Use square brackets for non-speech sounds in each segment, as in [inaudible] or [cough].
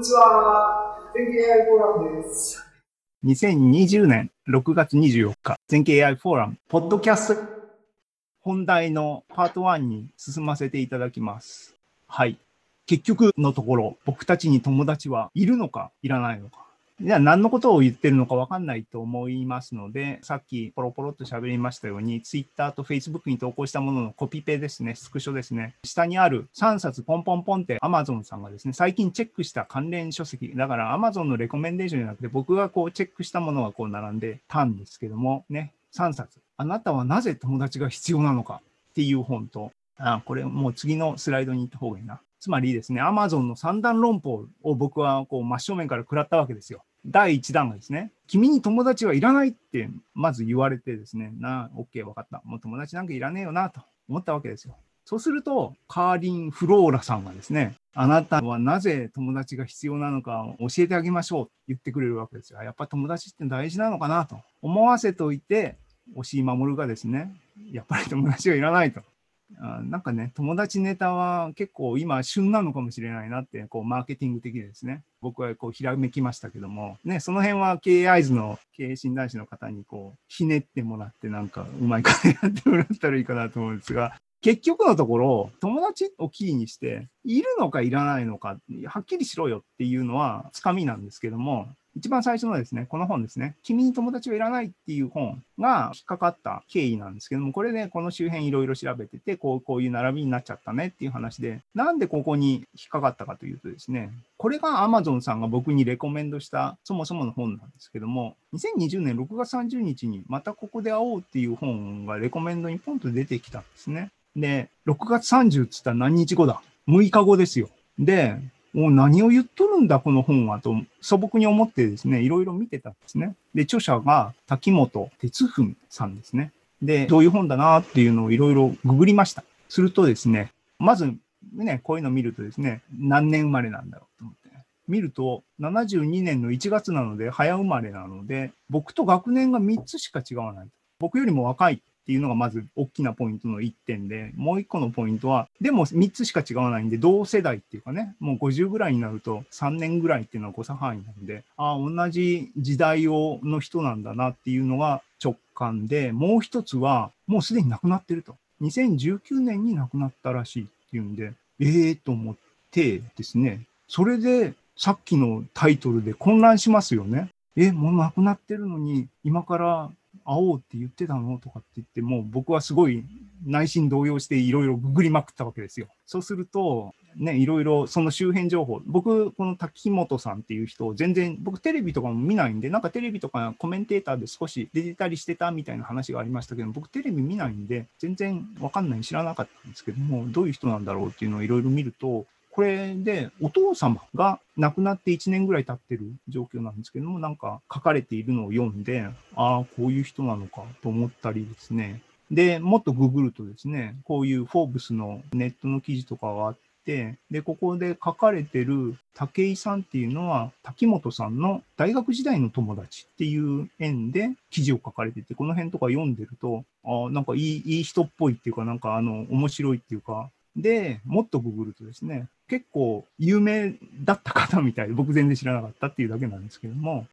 にちは。全景 AI フォーラムです。2020年6月24日、全景 AI フォーラム、ポッドキャスト、本題のパート1に進ませていただきます。はい。結局のところ、僕たちに友達はいるのか、いらないのか。じゃあ何のことを言ってるのかわかんないと思いますので、さっきポロポロっと喋りましたように、Twitter と Facebook に投稿したもののコピペですね、スクショですね。下にある3冊ポンポンポンって Amazon さんがですね、最近チェックした関連書籍、だから Amazon のレコメンデーションじゃなくて、僕がこうチェックしたものがこう並んでたんですけども、ね、3冊。あなたはなぜ友達が必要なのかっていう本と、あ、これもう次のスライドに行った方がいいな。つまりですね、Amazon の三段論法を僕はこう真正面から食らったわけですよ。第1弾がですね、君に友達はいらないってまず言われてですね、な、OK、分かった。もう友達なんかいらねえよなと思ったわけですよ。そうすると、カーリン・フローラさんがですね、あなたはなぜ友達が必要なのか教えてあげましょうって言ってくれるわけですよ。やっぱ友達って大事なのかなと思わせといて、押井守がですね、やっぱり友達はいらないと。あなんかね、友達ネタは結構今旬なのかもしれないなって、こう、マーケティング的でですね、僕はこう、ひらめきましたけども、ね、その辺は経営合図の経営診断士の方にこう、ひねってもらって、なんか、うまい金やってもらったらいいかなと思うんですが、結局のところ、友達をキーにして、いるのかいらないのか、はっきりしろよっていうのは、つかみなんですけども、一番最初のですね、この本ですね、君に友達はいらないっていう本が引っかかった経緯なんですけども、これで、この周辺いろいろ調べてて、こう、こういう並びになっちゃったねっていう話で、なんでここに引っかかったかというとですね、これが Amazon さんが僕にレコメンドしたそもそもの本なんですけども、2020年6月30日にまたここで会おうっていう本がレコメンドにポンと出てきたんですね。で、6月30って言ったら何日後だ ?6 日後ですよ。で、もう何を言っとるんだ、この本は、と素朴に思ってですね、いろいろ見てたんですね。で、著者が滝本哲文さんですね。で、どういう本だなっていうのをいろいろググりました。するとですね、まずね、こういうの見るとですね、何年生まれなんだろうと思って、ね、見ると、72年の1月なので、早生まれなので、僕と学年が3つしか違わない。僕よりも若いっていうのがまず大きなポイントの1点で、もう1個のポイントは、でも3つしか違わないんで、同世代っていうかね、もう50ぐらいになると3年ぐらいっていうのは誤差範囲なんで、ああ、同じ時代をの人なんだなっていうのが直感で、もう一つは、もうすでに亡くなってると。2019年に亡くなったらしいっていうんで、ええー、と思ってですね、それでさっきのタイトルで混乱しますよね。え、もう亡くなってるのに、今から会おうって言ってたのとかって言って、もう僕はすごい内心動揺していろいろググりまくったわけですよ。そうすると、ね、いろいろその周辺情報、僕、この滝本さんっていう人、全然、僕テレビとかも見ないんで、なんかテレビとかコメンテーターで少し出てたりしてたみたいな話がありましたけど、僕テレビ見ないんで、全然わかんない、知らなかったんですけども、どういう人なんだろうっていうのをいろいろ見ると、これでお父様が亡くなって1年ぐらい経ってる状況なんですけども、なんか書かれているのを読んで、ああ、こういう人なのかと思ったりですね。で、もっとググるとですね、こういうフォーブスのネットの記事とかがあって、で、ここで書かれてる武井さんっていうのは、滝本さんの大学時代の友達っていう縁で記事を書かれてて、この辺とか読んでると、ああ、なんかいいいい人っぽいっていうか、なんかあの、面白いっていうか、で、もっとググるとですね、結構有名だった方みたいで、僕全然知らなかったっていうだけなんですけども、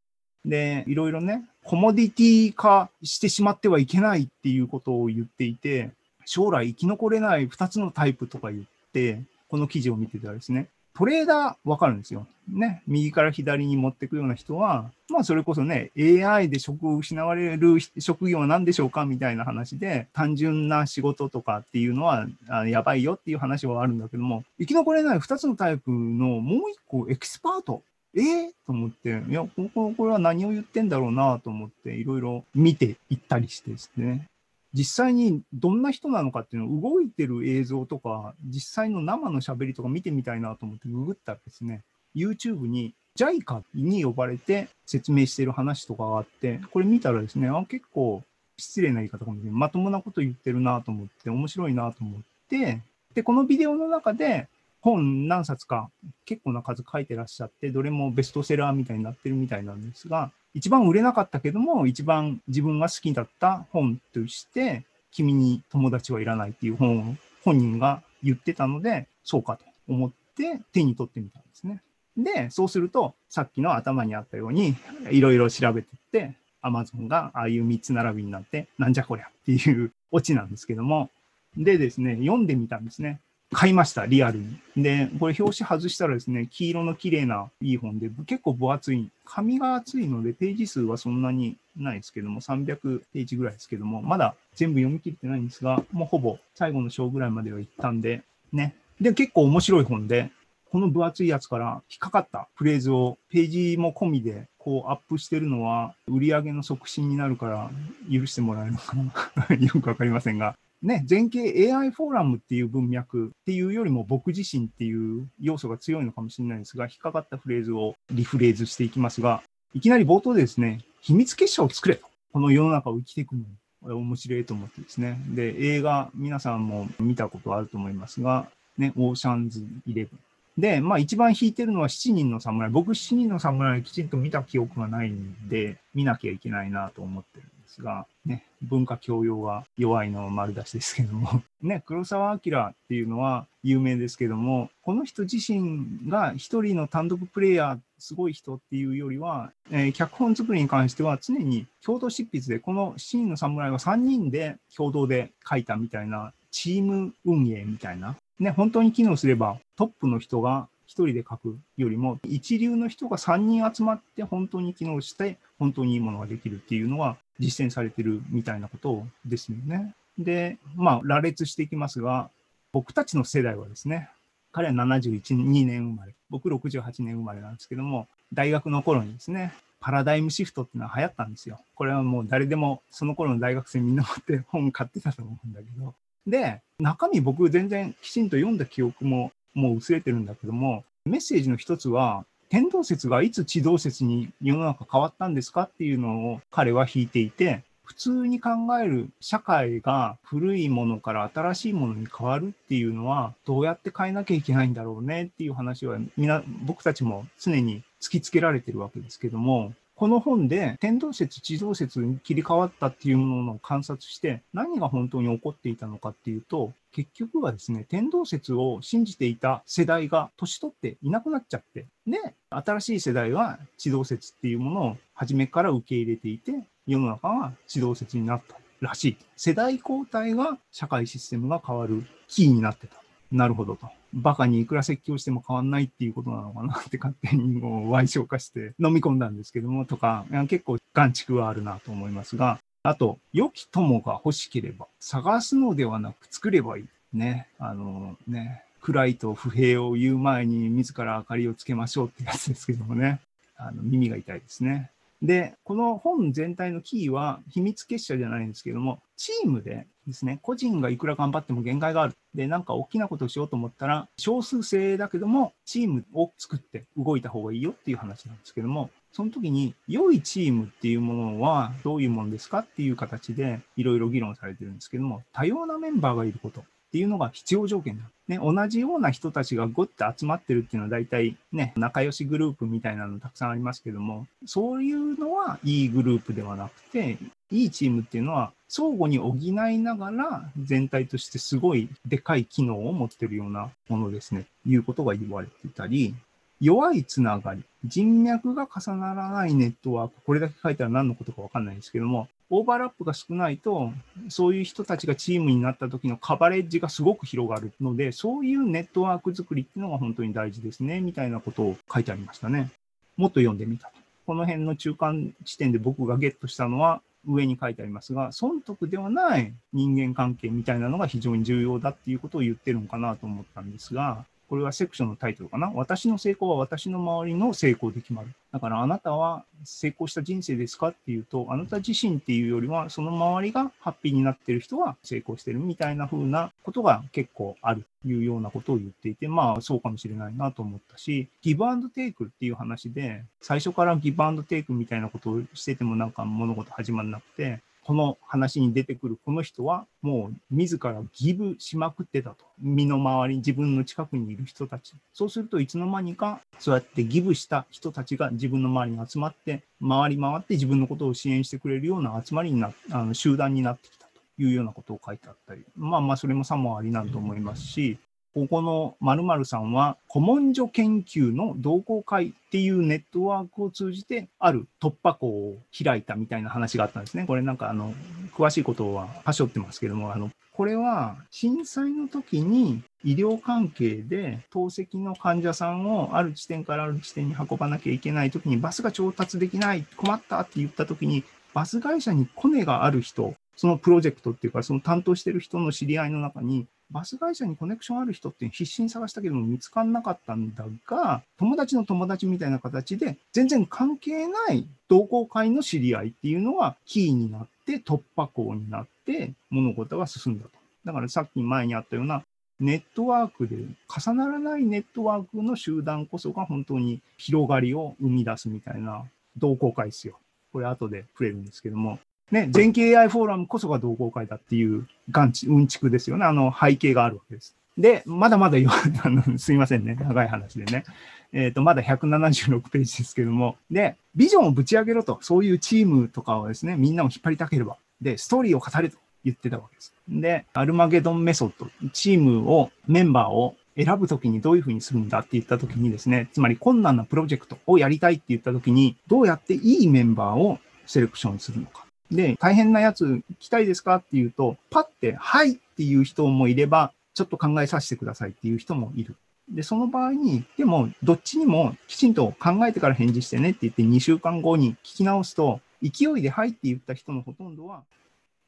で、いろいろね、コモディティ化してしまってはいけないっていうことを言っていて、将来生き残れない2つのタイプとか言って、この記事を見てたらですね、トレーダーわかるんですよ。ね。右から左に持っていくような人は、まあそれこそね、AI で職を失われる職業は何でしょうかみたいな話で、単純な仕事とかっていうのはやばいよっていう話はあるんだけども、生き残れない2つのタイプのもう1個エキスパート。えー、と思って、いや、こここれは何を言ってんだろうなと思って、いろいろ見ていったりしてですね。実際にどんな人なのかっていうのを動いてる映像とか、実際の生の喋りとか見てみたいなと思ってググったらですね、YouTube に JICA に呼ばれて説明してる話とかがあって、これ見たらですね、あ結構失礼な言い方かもしれない。まともなこと言ってるなと思って、面白いなと思って、で、このビデオの中で本何冊か結構な数書いてらっしゃって、どれもベストセラーみたいになってるみたいなんですが、一番売れなかったけども、一番自分が好きだった本として、君に友達はいらないっていう本を本人が言ってたので、そうかと思って手に取ってみたんですね。で、そうすると、さっきの頭にあったように、いろいろ調べてって、Amazon がああいう3つ並びになって、なんじゃこりゃっていうオチなんですけども、でですね、読んでみたんですね。買いました、リアルに。で、これ表紙外したらですね、黄色の綺麗ないい本で、結構分厚い。紙が厚いので、ページ数はそんなにないですけども、300ページぐらいですけども、まだ全部読み切ってないんですが、もうほぼ最後の章ぐらいまでは行ったんで、ね。で、結構面白い本で、この分厚いやつから引っかかったフレーズをページも込みでこうアップしてるのは売り上げの促進になるから許してもらえるのかな [laughs] よくわかりませんが。ね、全景 AI フォーラムっていう文脈っていうよりも僕自身っていう要素が強いのかもしれないですが、引っかかったフレーズをリフレーズしていきますが、いきなり冒頭でですね、秘密結社を作れと。この世の中を生きていくのに面白いと思ってですね。で、映画皆さんも見たことあると思いますが、ね、オーシャンズイレブン。で、まあ一番引いてるのは7人の侍。僕7人の侍きちんと見た記憶がないんで、見なきゃいけないなと思ってるんが、ね、文化教養が弱いのは丸出しですけども、[laughs] ね、黒澤明っていうのは有名ですけども、この人自身が一人の単独プレイヤー、すごい人っていうよりは、えー脚本作りに関しては常に共同執筆で、この7人の侍は3人で共同で書いたみたいな、チーム運営みたいな、ね、本当に機能すればトップの人が一人で書くよりも、一流の人が3人集まって本当に機能して、本当にいいものができるっていうのが実践されてるみたいなことですよね。で、まあ、羅列していきますが、僕たちの世代はですね、彼は71、2年生まれ、僕68年生まれなんですけども、大学の頃にですね、パラダイムシフトっていうのは流行ったんですよ。これはもう誰でもその頃の大学生みんな持って本買ってたと思うんだけど。で、中身僕全然きちんと読んだ記憶ももう薄れてるんだけども、メッセージの一つは、天動説がいつ地動説に世の中変わったんですかっていうのを彼は引いていて、普通に考える社会が古いものから新しいものに変わるっていうのはどうやって変えなきゃいけないんだろうねっていう話はみ僕たちも常に突きつけられてるわけですけどもこの本で天動説地動説に切り替わったっていうものを観察して何が本当に起こっていたのかっていうと結局はですね天動説を信じていた世代が年取っていなくなっちゃってで新しい世代は地動説っていうものを初めから受け入れていて世の中は地動説になったらしい。世代交代が社会システムが変わるキーになってた。なるほどと。バカにいくら説教しても変わんないっていうことなのかなって勝手にもう歪償化して飲み込んだんですけどもとか、結構眼蓄はあるなと思いますが、あと、良き友が欲しければ、探すのではなく作ればいい。ね。あのね、暗いと不平を言う前に自ら明かりをつけましょうってやつですけどもね。あの耳が痛いですね。で、この本全体のキーは秘密結社じゃないんですけども、チームでですね、個人がいくら頑張っても限界がある。で、なんか大きなことをしようと思ったら、少数制だけども、チームを作って動いた方がいいよっていう話なんですけども、その時に、良いチームっていうものはどういうものですかっていう形でいろいろ議論されてるんですけども、多様なメンバーがいること。っていうのが必要条件だ。ね、同じような人たちがごって集まってるっていうのは大体ね、仲良しグループみたいなのたくさんありますけども、そういうのはいいグループではなくて、いいチームっていうのは相互に補いながら全体としてすごいでかい機能を持ってるようなものですね。いうことが言われてたり、弱いつながり、人脈が重ならないネットワーク、これだけ書いたら何のことかわかんないですけども、オーバーラップが少ないと、そういう人たちがチームになった時のカバレッジがすごく広がるので、そういうネットワーク作りっていうのが本当に大事ですね、みたいなことを書いてありましたね。もっと読んでみたと。この辺の中間地点で僕がゲットしたのは、上に書いてありますが、損得ではない人間関係みたいなのが非常に重要だっていうことを言ってるのかなと思ったんですが、これはセクションのタイトルかな？私の成功は私の周りの成功で決まる。だからあなたは成功した人生ですか？っていうと、あなた自身っていうよりは、その周りがハッピーになってる人は成功してるみたいな風なことが結構あるというようなことを言っていて、まあそうかもしれないなと思ったし、ギブアンドテイクっていう話で、最初からギブアンドテイクみたいなことをしててもなんか物事始まらなくて、この話に出てくるこの人はもう自らギブしまくってたと。身の回り、自分の近くにいる人たち。そうするといつの間にかそうやってギブした人たちが自分の周りに集まって、回り回って自分のことを支援してくれるような集まりになあの集団になってきたというようなことを書いてあったり。まあまあそれもさもありなんと思いますし、ここの〇〇さんは古文書研究の同好会っていうネットワークを通じてある突破口を開いたみたいな話があったんですね。これなんかあの、詳しいことははしょってますけども、あの、これは震災の時に医療関係で透析の患者さんをある地点からある地点に運ばなきゃいけない時にバスが調達できない、困ったって言った時にバス会社にコネがある人、そのプロジェクトっていうか、その担当してる人の知り合いの中に、バス会社にコネクションある人って必死に探したけども見つからなかったんだが、友達の友達みたいな形で、全然関係ない同好会の知り合いっていうのがキーになって突破口になって物事が進んだと。だからさっき前にあったようなネットワークで重ならないネットワークの集団こそが本当に広がりを生み出すみたいな同好会ですよ。これ後で触れるんですけども。ね、全景 AI フォーラムこそが同好会だっていう眼地、うんちくですよね。あの背景があるわけです。で、まだまだ [laughs] あのすいませんね。長い話でね。えっ、ー、と、まだ176ページですけども。で、ビジョンをぶち上げろと。そういうチームとかをですね、みんなを引っ張りたければ。で、ストーリーを語れと言ってたわけです。で、アルマゲドンメソッド、チームを、メンバーを選ぶときにどういうふうにするんだって言ったときにですね、つまり困難なプロジェクトをやりたいって言ったときに、どうやっていいメンバーをセレクションするのか。で、大変なやつ行きたいですかっていうと、パッて、はいっていう人もいれば、ちょっと考えさせてくださいっていう人もいる。で、その場合に、でも、どっちにもきちんと考えてから返事してねって言って2週間後に聞き直すと、勢いではいって言った人のほとんどは、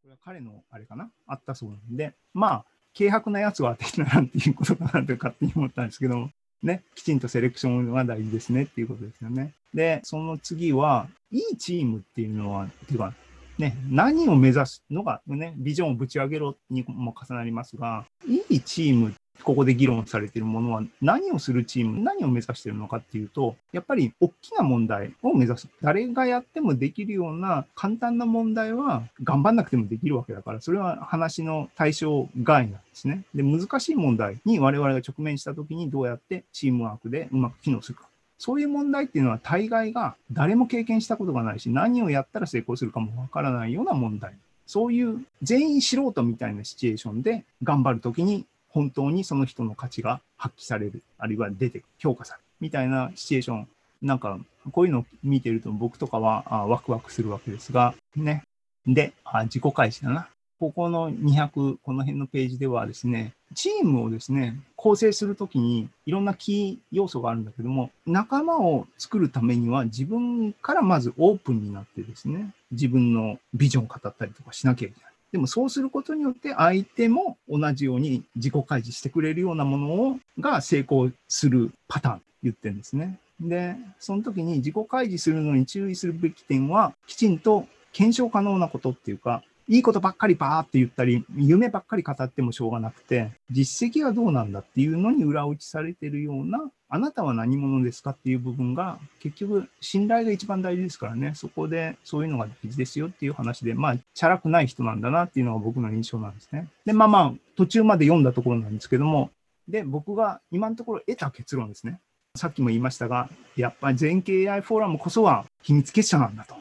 これは彼のあれかな？あったそうなんで、まあ、軽薄なやつは当てならんっていうことかなと勝手に思ったんですけどね、きちんとセレクションが大事ですねっていうことですよね。で、その次は、いいチームっていうのは、っていうか、ね、何を目指すのが、ね、ビジョンをぶち上げろにも重なりますが、いいチーム、ここで議論されているものは何をするチーム、何を目指しているのかっていうと、やっぱり大きな問題を目指す。誰がやってもできるような簡単な問題は頑張んなくてもできるわけだから、それは話の対象外なんですね。で、難しい問題に我々が直面したときにどうやってチームワークでうまく機能するか。そういう問題っていうのは大概が誰も経験したことがないし、何をやったら成功するかもわからないような問題。そういう全員素人みたいなシチュエーションで頑張るときに本当にその人の価値が発揮される、あるいは出て評価されるみたいなシチュエーション。なんか、こういうのを見てると僕とかはあワクワクするわけですが、ね。で、あ自己開示だな。ここの200、この辺のページではですね、チームをですね、構成するときにいろんなキー要素があるんだけども、仲間を作るためには自分からまずオープンになってですね、自分のビジョンを語ったりとかしなきゃいけない。でもそうすることによって相手も同じように自己開示してくれるようなものをが成功するパターン言ってるんですね。で、その時に自己開示するのに注意するべき点は、きちんと検証可能なことっていうか、いいことばっかりバーって言ったり、夢ばっかり語ってもしょうがなくて、実績はどうなんだっていうのに裏打ちされてるような、あなたは何者ですかっていう部分が、結局、信頼が一番大事ですからね、そこでそういうのが大事ですよっていう話で、まあ、チャラくない人なんだなっていうのが僕の印象なんですね。で、まあまあ、途中まで読んだところなんですけども、で、僕が今のところ得た結論ですね。さっきも言いましたが、やっぱり全景 AI フォーラムこそは秘密結社なんだと。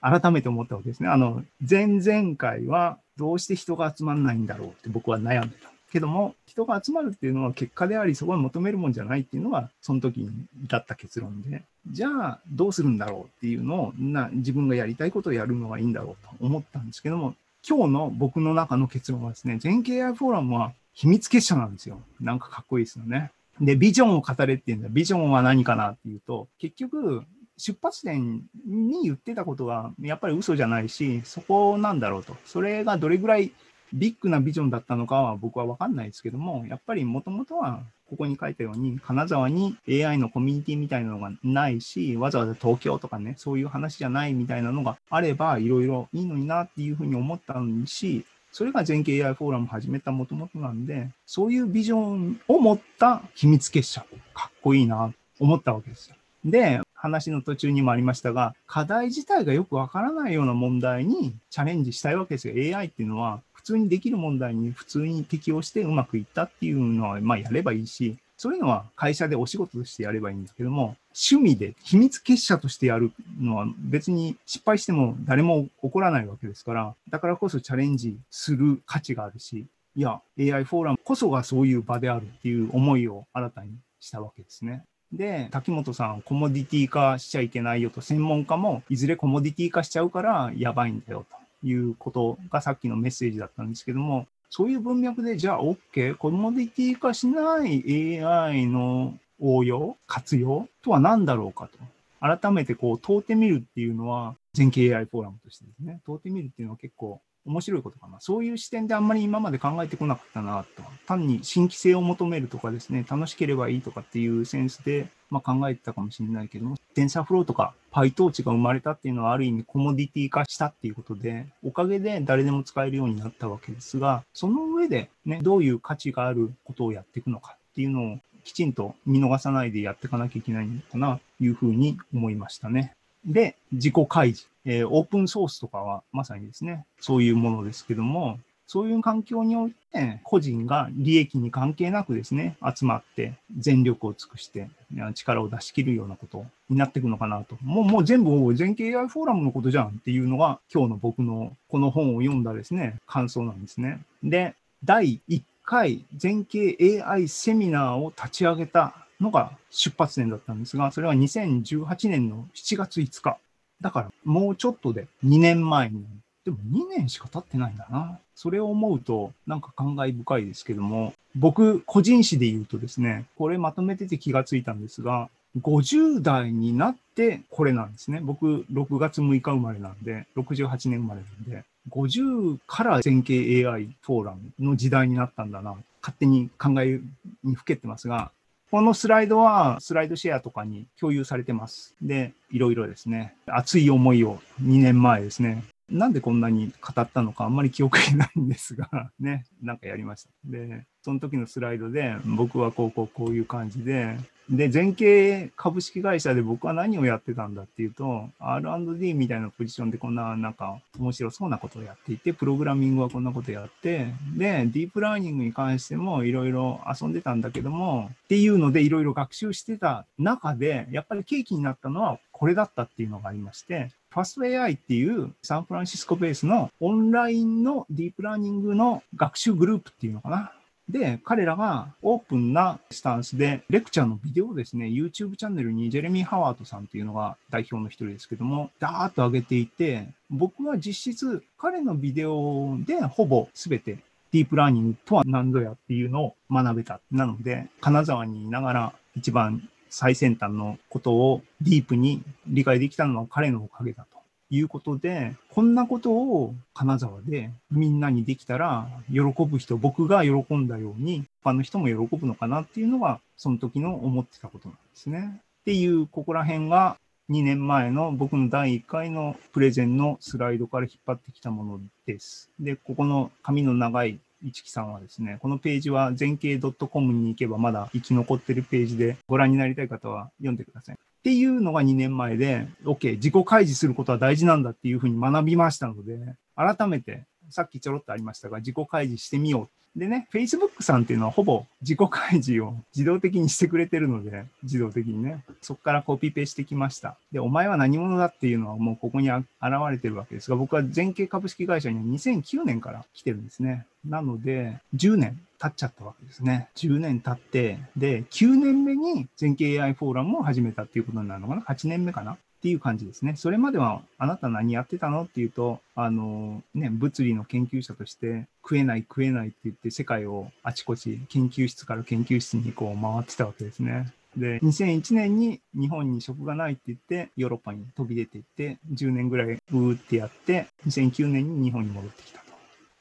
改めて思ったわけですね。あの、前々回はどうして人が集まらないんだろうって僕は悩んでた。けども、人が集まるっていうのは結果であり、そこに求めるもんじゃないっていうのが、その時に至った結論で、じゃあどうするんだろうっていうのをな、自分がやりたいことをやるのがいいんだろうと思ったんですけども、今日の僕の中の結論はですね、全景 AI フォーラムは秘密結社なんですよ。なんかかっこいいですよね。で、ビジョンを語れっていうんだ。ビジョンは何かなっていうと、結局、出発点に言ってたことはやっぱり嘘じゃないし、そこなんだろうと。それがどれぐらいビッグなビジョンだったのかは僕は分かんないですけども、やっぱりもともとはここに書いたように、金沢に AI のコミュニティみたいなのがないし、わざわざ東京とかね、そういう話じゃないみたいなのがあれば、いろいろいいのになっていうふうに思ったし、それが全景 AI フォーラム始めたもともとなんで、そういうビジョンを持った秘密結社、かっこいいなと、思ったわけですよ。で、話の途中にもありましたが、課題自体がよくわからないような問題にチャレンジしたいわけですよ。AI っていうのは、普通にできる問題に普通に適応してうまくいったっていうのは、まあやればいいし、そういうのは会社でお仕事としてやればいいんだけども、趣味で秘密結社としてやるのは別に失敗しても誰も怒らないわけですから、だからこそチャレンジする価値があるし、いや、AI フォーラムこそがそういう場であるっていう思いを新たにしたわけですね。で、滝本さん、コモディティ化しちゃいけないよと、専門家もいずれコモディティ化しちゃうからやばいんだよということがさっきのメッセージだったんですけども、そういう文脈で、じゃあ OK、コモディティ化しない AI の応用、活用とは何だろうかと。改めてこう問うてみるっていうのは、全景 AI フォーラムとしてですね、問うてみるっていうのは結構面白いことかな。そういう視点であんまり今まで考えてこなかったなと。単に新規性を求めるとかですね、楽しければいいとかっていうセンスで、まあ、考えてたかもしれないけども、テンサーフローとか PyTorch が生まれたっていうのはある意味コモディティ化したっていうことで、おかげで誰でも使えるようになったわけですが、その上でね、どういう価値があることをやっていくのかっていうのをきちんと見逃さないでやっていかなきゃいけないのかなというふうに思いましたね。で、自己開示。えー、オープンソースとかはまさにですね、そういうものですけども、そういう環境において、個人が利益に関係なくですね、集まって全力を尽くして力を出し切るようなことになっていくのかなと。もうもう全部全景 AI フォーラムのことじゃんっていうのが今日の僕のこの本を読んだですね、感想なんですね。で、第1回全景 AI セミナーを立ち上げたのが出発点だったんですが、それは2018年の7月5日。だからもうちょっとで2年前に、でも2年しか経ってないんだな。それを思うとなんか感慨深いですけども、僕個人誌で言うとですね、これまとめてて気がついたんですが、50代になってこれなんですね。僕6月6日生まれなんで、68年生まれなんで、50から全景 AI フォーラムの時代になったんだな。勝手に考えにふけてますが、このスライドはスライドシェアとかに共有されてます。で、いろいろですね、熱い思いを2年前ですね、なんでこんなに語ったのかあんまり記憶にないんですが、[laughs] ね、なんかやりました。で、その時のスライドで僕はこうこうこういう感じで、で、全景株式会社で僕は何をやってたんだっていうと、R&D みたいなポジションでこんななんか面白そうなことをやっていて、プログラミングはこんなことやって、で、ディープラーニングに関してもいろいろ遊んでたんだけども、っていうのでいろいろ学習してた中で、やっぱり契機になったのはこれだったっていうのがありまして、ファスト AI っていうサンフランシスコベースのオンラインのディープラーニングの学習グループっていうのかな。で、彼らがオープンなスタンスで、レクチャーのビデオをですね、YouTube チャンネルにジェレミー・ハワードさんっていうのが代表の一人ですけども、ダーッと上げていて、僕は実質彼のビデオでほぼ全てディープラーニングとは何ぞやっていうのを学べた。なので、金沢にいながら一番最先端のことをディープに理解できたのは彼のおかげだと。いうことで、こんなことを金沢でみんなにできたら、喜ぶ人、僕が喜んだように、他の人も喜ぶのかなっていうのが、その時の思ってたことなんですね。っていう、ここら辺が2年前の僕の第1回のプレゼンのスライドから引っ張ってきたものです。で、ここの紙の長い市木さんはですね、このページは全景 .com に行けばまだ生き残ってるページでご覧になりたい方は読んでください。っていうのが2年前で、OK、自己開示することは大事なんだっていうふうに学びましたので、改めて、さっきちょろっとありましたが、自己開示してみようでね、Facebook さんっていうのはほぼ自己開示を自動的にしてくれてるので、自動的にね、そこからコピペしてきました。で、お前は何者だっていうのはもうここに現れてるわけですが、僕は全景株式会社に2009年から来てるんですね。なので、10年経っちゃったわけですね。10年経って、で、9年目に全景 AI フォーラムを始めたっていうことになるのかな ?8 年目かな？っていう感じですね。それまではあなた何やってたの？っていうと、あの、ね、物理の研究者として食えない食えないって言って世界をあちこち研究室から研究室にこう回ってたわけですね。で、2001年に日本に職がないって言って、ヨーロッパに飛び出ていって、10年ぐらいうーってやって、2009年に日本に戻ってきたと。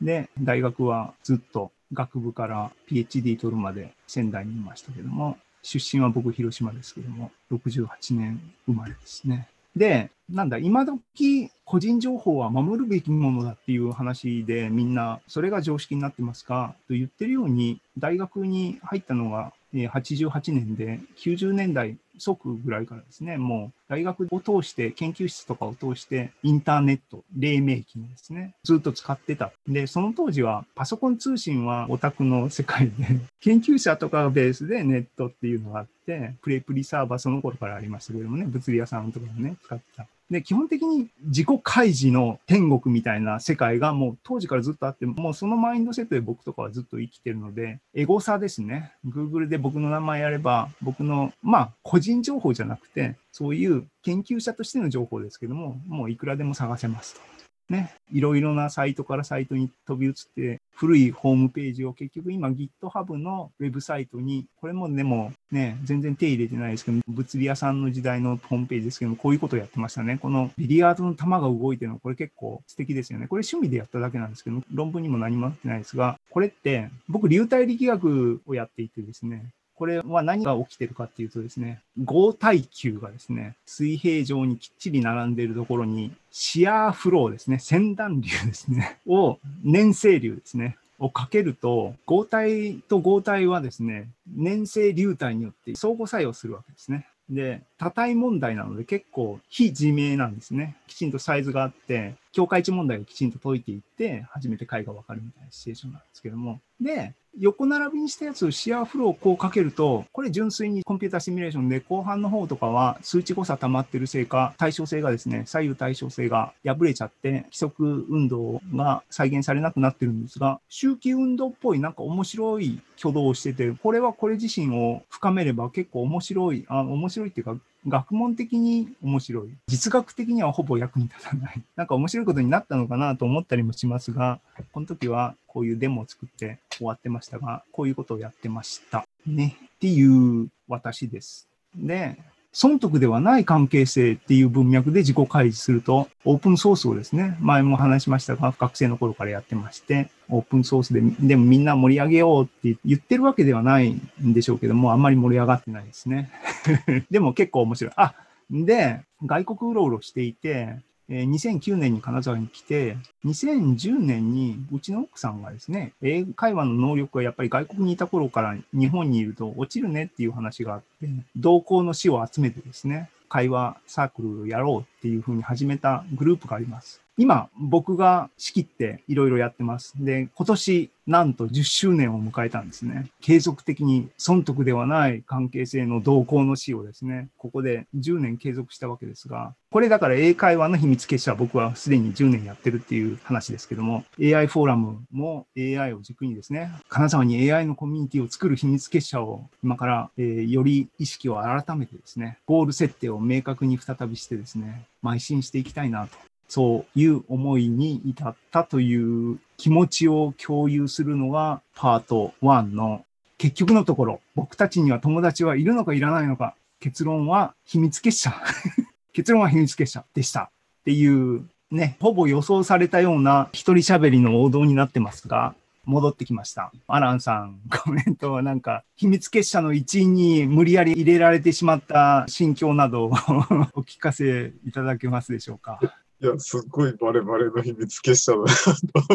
で、大学はずっと学部から PhD 取るまで仙台にいましたけども、出身は僕、広島ですけども、68年生まれですね。で、なんだ、今時個人情報は守るべきものだっていう話でみんなそれが常識になってますか？と言ってるように大学に入ったのが88年で90年代即ぐらいからですね、もう大学を通して、研究室とかを通して、インターネット、黎明期にですね、ずっと使ってた。で、その当時はパソコン通信はオタクの世界で、研究者とかがベースでネットっていうのがあって、プレプリサーバーその頃からありましたけどもね、物理屋さんとかがね、使ってた。で、基本的に自己開示の天国みたいな世界がもう当時からずっとあって、もうそのマインドセットで僕とかはずっと生きてるので、エゴサですね。Google で僕の名前やれば、僕の、まあ、個人人情報じゃなくて、そういう研究者としての情報ですけども、もういくらでも探せますと。ね、いろいろなサイトからサイトに飛び移って、古いホームページを結局今 GitHub のウェブサイトに、これもでもね、全然手入れてないですけど、物理屋さんの時代のホームページですけども、こういうことをやってましたね。このビリヤードの球が動いてるの、これ結構素敵ですよね。これ趣味でやっただけなんですけど、論文にも何もなってないですが、これって僕流体力学をやっていてですね、これは何が起きてるかっていうとですね、合体球がですね、水平状にきっちり並んでいるところに、シアーフローですね、先端流ですね、を、粘性流ですね、をかけると、合体と合体はですね、粘性流体によって相互作用するわけですね。で、多体問題なので結構非自明なんですね。きちんとサイズがあって、境界値問題をきちんと解いていって、初めて解がわかるみたいなシチュエーションなんですけども。で、横並びにしたやつをシェアフローをこうかけると、これ純粋にコンピュータシミュレーションで後半の方とかは数値誤差溜まってるせいか、対称性がですね、左右対称性が破れちゃって、規則運動が再現されなくなってるんですが、周期運動っぽいなんか面白い挙動をしてて、これはこれ自身を深めれば結構面白い、あ面白いっていうか、学問的に面白い。実学的にはほぼ役に立たない。なんか面白いことになったのかなと思ったりもしますが、この時はこういうデモを作って終わってましたが、こういうことをやってました。ね。っていう私です。で、損得ではない関係性っていう文脈で自己開示すると、オープンソースをですね、前も話しましたが、学生の頃からやってまして、オープンソースで、でもみんな盛り上げようって言ってるわけではないんでしょうけども、あんまり盛り上がってないですね。[laughs] でも結構面白い。あ、で、外国うろうろしていて、2009年に金沢に来て、2010年にうちの奥さんがですね、英会話の能力がやっぱり外国にいた頃から日本にいると落ちるねっていう話があって、同行の死を集めてですね、会話サークルをやろうっていうふうに始めたグループがあります。今、僕が仕切っていろいろやってます。で、今年、なんと10周年を迎えたんですね。継続的に損得ではない関係性の同行の死をですね、ここで10年継続したわけですが、これだから英会話の秘密結社は僕はすでに10年やってるっていう話ですけども、AI フォーラムも AI を軸にですね、金沢に AI のコミュニティを作る秘密結社を今から、えーより意識を改めてですね、ゴール設定を明確に再びしてですね、邁進していきたいなとそういう思いに至ったという気持ちを共有するのがパート1の結局のところ、僕たちには友達はいるのかいらないのか、結論は秘密結社。[laughs] 結論は秘密結社でした。っていうね、ほぼ予想されたような一人喋りの王道になってますが、戻ってきました。アランさん、コメントはなんか、秘密結社の一員に無理やり入れられてしまった心境など [laughs] お聞かせいただけますでしょうか？いや、すっごいバレバレの秘密結社だな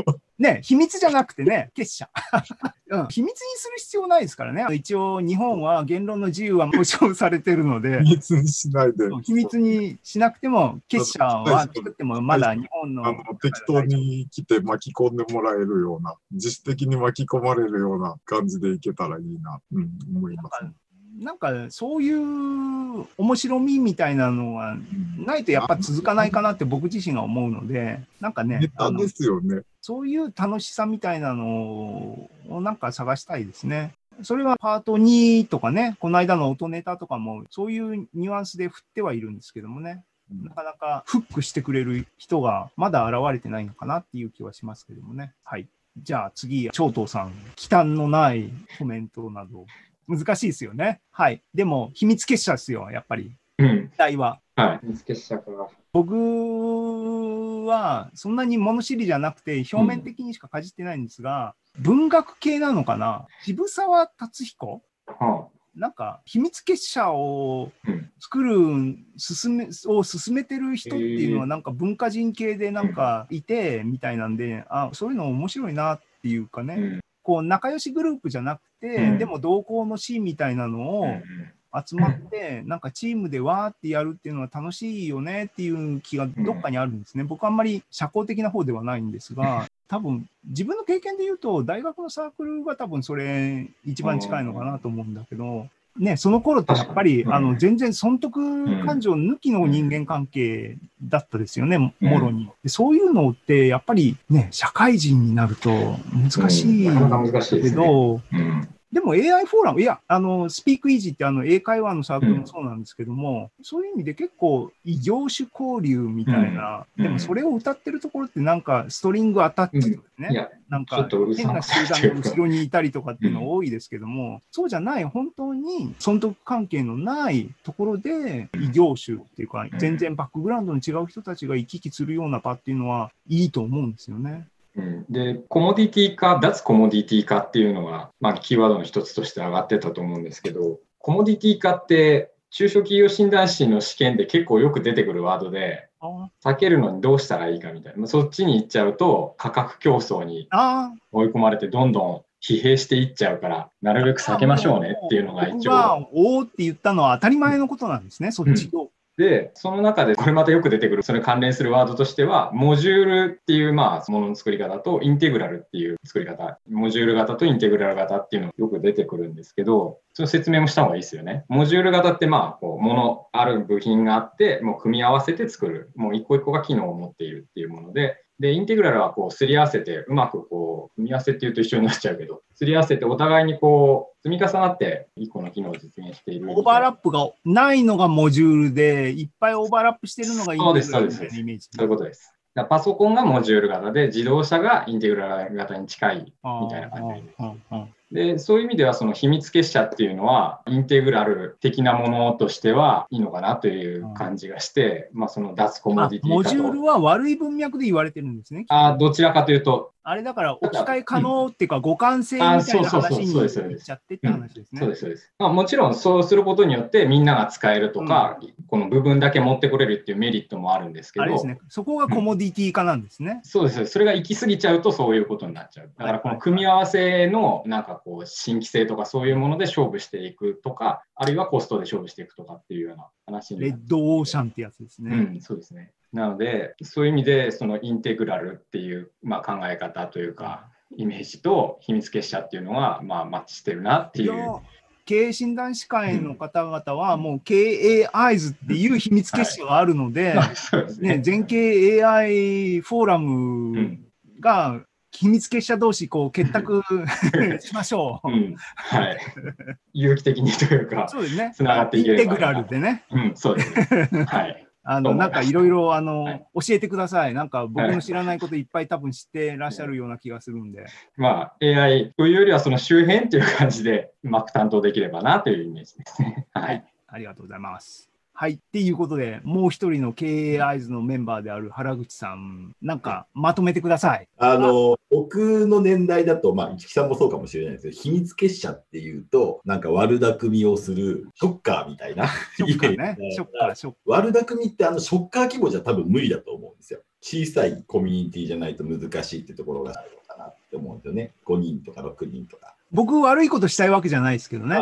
と。ね、秘密じゃなくてね、結社。[laughs] うん、秘密にする必要ないですからね。一応、日本は言論の自由は保障されてるので秘、密にしないで。秘密にしなくても、結社は作ってもまだ日本の。あの適当に来て巻き込んでもらえるような、自主的に巻き込まれるような感じでいけたらいいな、うん、思います、ね。なんかそういう面白みみたいなのはないとやっぱ続かないかなって僕自身が思うので、なんかね、ネタですよね。そういう楽しさみたいなのをなんか探したいですね。それはパート2とかね、この間の音ネタとかもそういうニュアンスで振ってはいるんですけどもね、なかなかフックしてくれる人がまだ現れてないのかなっていう気はしますけどもね。はい。じゃあ次、長東さん、忌憚のないコメントなど、難しいですよね。はい。でも、秘密結社ですよ、やっぱり。うん。期待は。はい。秘密結社か。僕はそんなに物知りじゃなくて表面的にしかかじってないんですが、文学系なのかな渋沢達彦？はなんか秘密結社をうん作る進めを進めてる人っていうのはなんか文化人系でなんかいてみたいなんであそういうの面白いなっていうかあ。ね、うん。こう仲良しグループじゃなくて、うん。でも同行のシーンみたいなのを、うん集まって、なんかチームでわーってやるっていうのは楽しいよねっていう気がどっかにあるんですね。僕あんまり社交的な方ではないんですが、多分自分の経験で言うと、大学のサークルが多分それ一番近いのかなと思うんだけど、ね、その頃ってやっぱり、うん。あの全然損得感情抜きの人間関係だったですよね、もろに。でそういうのって、やっぱりね、社会人になると難しいけ。ど、うんでも AI フォーラム、いや、あの、スピークイージーってあの英会話のサークルもそうなんですけども、そういう意味で結構異業種交流みたいな、うん。でもそれを歌ってるところってなんかストリングアタッチですね。いや、なんか変な集団が後ろにいたりとかっていうの多いですけども、そうじゃない、本当に損得関係のないところで異業種っていうか、全然バックグラウンドの違う人たちが行き来するような場っていうのはいいと思うんですよね。うんで、コモディティ化、脱コモディティ化っていうのが、まあ、キーワードの一つとして上がってたと思うんですけど、コモディティ化って、中小企業診断士の試験で結構よく出てくるワードで、あ避けるのにどうしたらいいかみたいな、まあそっちに行っちゃうと、価格競争にあ追い込まれて、どんどん疲弊していっちゃうから、なるべく避けましょうねっていうのが一僕が応。おーって言ったのは当たり前のことなんですね、そっちを。で、その中で、これまたよく出てくる、それ関連するワードとしては、モジュールっていう、まあ、ものの作り方と、インテグラルっていう作り方、モジュール型とインテグラル型っていうのがよく出てくるんですけど、その説明もした方がいいですよね。モジュール型って、まあ、こう、もの、ある部品があって、もう組み合わせて作る。もう一個一個が機能を持っているっていうもので、で、インテグラルはこう、すり合わせて、うまくこう、組み合わせっていうと一緒になっちゃうけど、すり合わせてお互いにこう、積み重なって、一個の機能を実現している。オーバーラップがないのがモジュールで、いっぱいオーバーラップしてるのがインテグラルみたいなイメージ。そういうことです。パソコンがモジュール型で、自動車がインテグラル型に近い。みたいな感じあーうんうんで、そういう意味では、その秘密結社っていうのは、インテグラル的なものとしてはいいのかなという感じがして、まあ、その脱コモあディティ化モジュールと。は悪い文脈で言われてるんですね。あどちらかというと、あれだから置き換え可能っていうか、互換性みあたいな話にいっちゃってって話ですね。そうです、そうです。まあ、もちろんそうすることによってみんなが使えるとか、この部分だけ持ってこれるっていうメリットもあるんですけど、あれですね。そこがコモディティ化なんですね。そうです。それが行き過ぎちゃうとそういうことになっちゃう。だからこの組み合わせのなんかこう新規性とかそういうもので勝負していくとか、あるいはコストで勝負していくとかっていうような話にレッドオーシャンってやつですね。うん、そうですね。なので、そういう意味で、そのインテグラルっていう、まあ、考え方というか、イメージと秘密結社っていうのは、まあ、マッチしてるなっていう。経営診断士会の方々は、もう経営アイズっていう秘密結社があるので。全経 AI フォーラうムんが秘密結社同士こう結託 [laughs] しましょう。うん、はい。有機的にというか、そうですね。つながってイいければンテグラルでね。うん、そうですね。はい。[laughs] あの、ないんかいろいろ、あの、はい教えてください。なんか僕はいの知らないこといっぱい多分知ってらっしゃるような気がするんで。まあ、AI というよりは、その周辺という感じで、うまく担当できればなというイメージですね。はい。ありがとうございます。はい。っていうことで、もう一人の経営アイズのメンバーである原口さん、なんかまとめてください。あの、僕の年代だと、まあ、市木さんもそうかもしれないですけど、秘密結社っていうと、なんか悪巧みをするショッカーみたいな。ショッカーね。ショッカー、ショッカ悪巧みってあのショッカー規模じゃ多分無理だと思うんですよ。小さいコミュニティじゃないと難しいってところがあるのかなって思うんですよね。5人とか6人とか。僕悪いことしたいわけじゃないですけどね。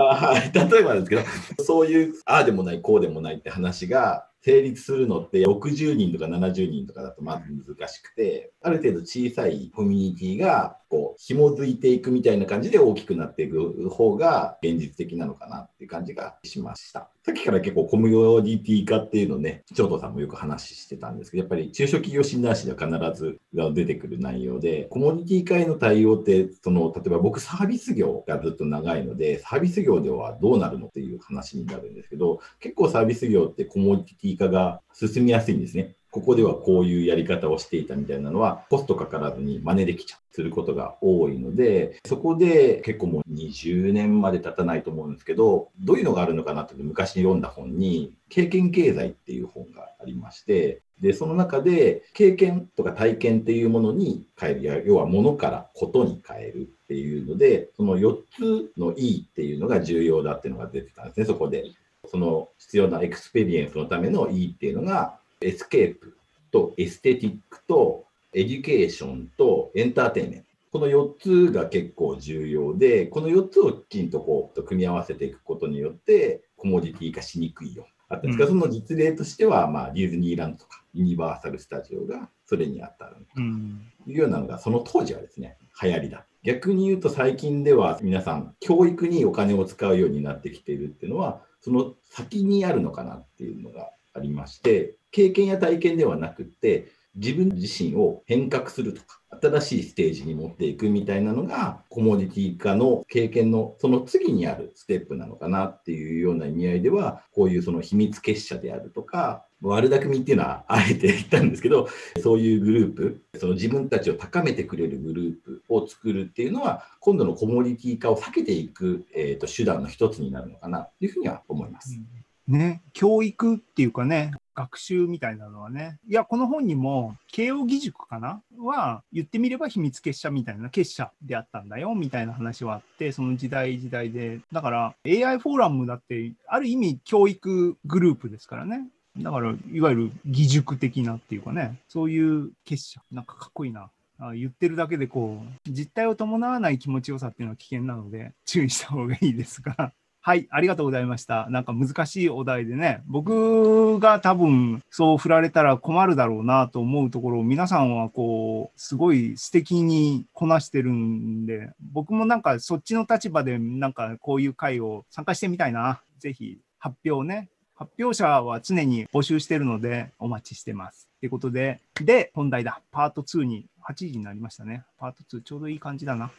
例えばですけど、そういう、ああでもない、こうでもないって話が成立するのって、60人とか70人とかだとまず難しくて、ある程度小さいコミュニティが、こう、紐づいていくみたいな感じで大きくなっていく方が現実的なのかなっていう感じがしました。さっきから結構コミュニティ化っていうのね、長藤さんもよく話してたんですけど、やっぱり中小企業診断士では必ず出てくる内容で、コミュニティ化への対応って、その、例えば僕サービス業がずっと長いので、サービス業ではどうなるのっていう話になるんですけど、結構サービス業ってコモディティ化が進みやすいんですね。ここではこういうやり方をしていたみたいなのは、コストかからずに真似できちゃう、することが多いので、そこで結構もう20年まで経たないと思うんですけど、どういうのがあるのかなって昔読んだ本に、経験経済っていう本がありまして、で、その中で経験とか体験っていうものに変える、要は物からことに変えるっていうので、その4つの E っていうのが重要だっていうのが出てたんですね、そこで。その必要なエクスペリエンスのための E っていうのが、エスケープとエステティックとエデュケーションとエンターテインメント。この4つが結構重要で、この4つをきちんとこう組み合わせていくことによって、コモディティ化しにくいよ。あったんですけど、その実例としては、まあ、ディズニーランドとかユニバーサル・スタジオがそれにあったうん。というようなのが、その当時はですね、流行りだ。逆に言うと最近では皆さん、教育にお金を使うようになってきているっていうのは、その先にあるのかなっていうのがありまして、経験や体験ではなくって、自分自身を変革するとか、新しいステージに持っていくみたいなのが、コモディティ化の経験のその次にあるステップなのかなっていうような意味合いでは、こういうその秘密結社であるとか、悪巧みっていうのはあえて言ったんですけど、そういうグループ、その自分たちを高めてくれるグループを作るっていうのは、今度のコモディティ化を避けていく、えー、と手段の一つになるのかなというふうには思います。ね、教育っていうかね、学習みたいなのはね、いや、この本にも、慶応義塾かなは、言ってみれば秘密結社みたいな、結社であったんだよ、みたいな話はあって、その時代時代で、だから AI フォーラムだって、ある意味教育グループですからね。だから、いわゆる義塾的なっていうかね、そういう結社、なんかかっこいいな。あ言ってるだけでこう、実態を伴わない気持ちよさっていうのは危険なので、注意した方がいいですが。[laughs] はい、ありがとうございました。なんか難しいお題でね、僕が多分そう振られたら困るだろうなと思うところを皆さんはこう、すごい素敵にこなしてるんで、僕もなんかそっちの立場でなんかこういう会を参加してみたいな。ぜひ発表ね。発表者は常に募集してるのでお待ちしてます。ということで、で、本題だ。パート2に8時になりましたね。パート2ちょうどいい感じだな。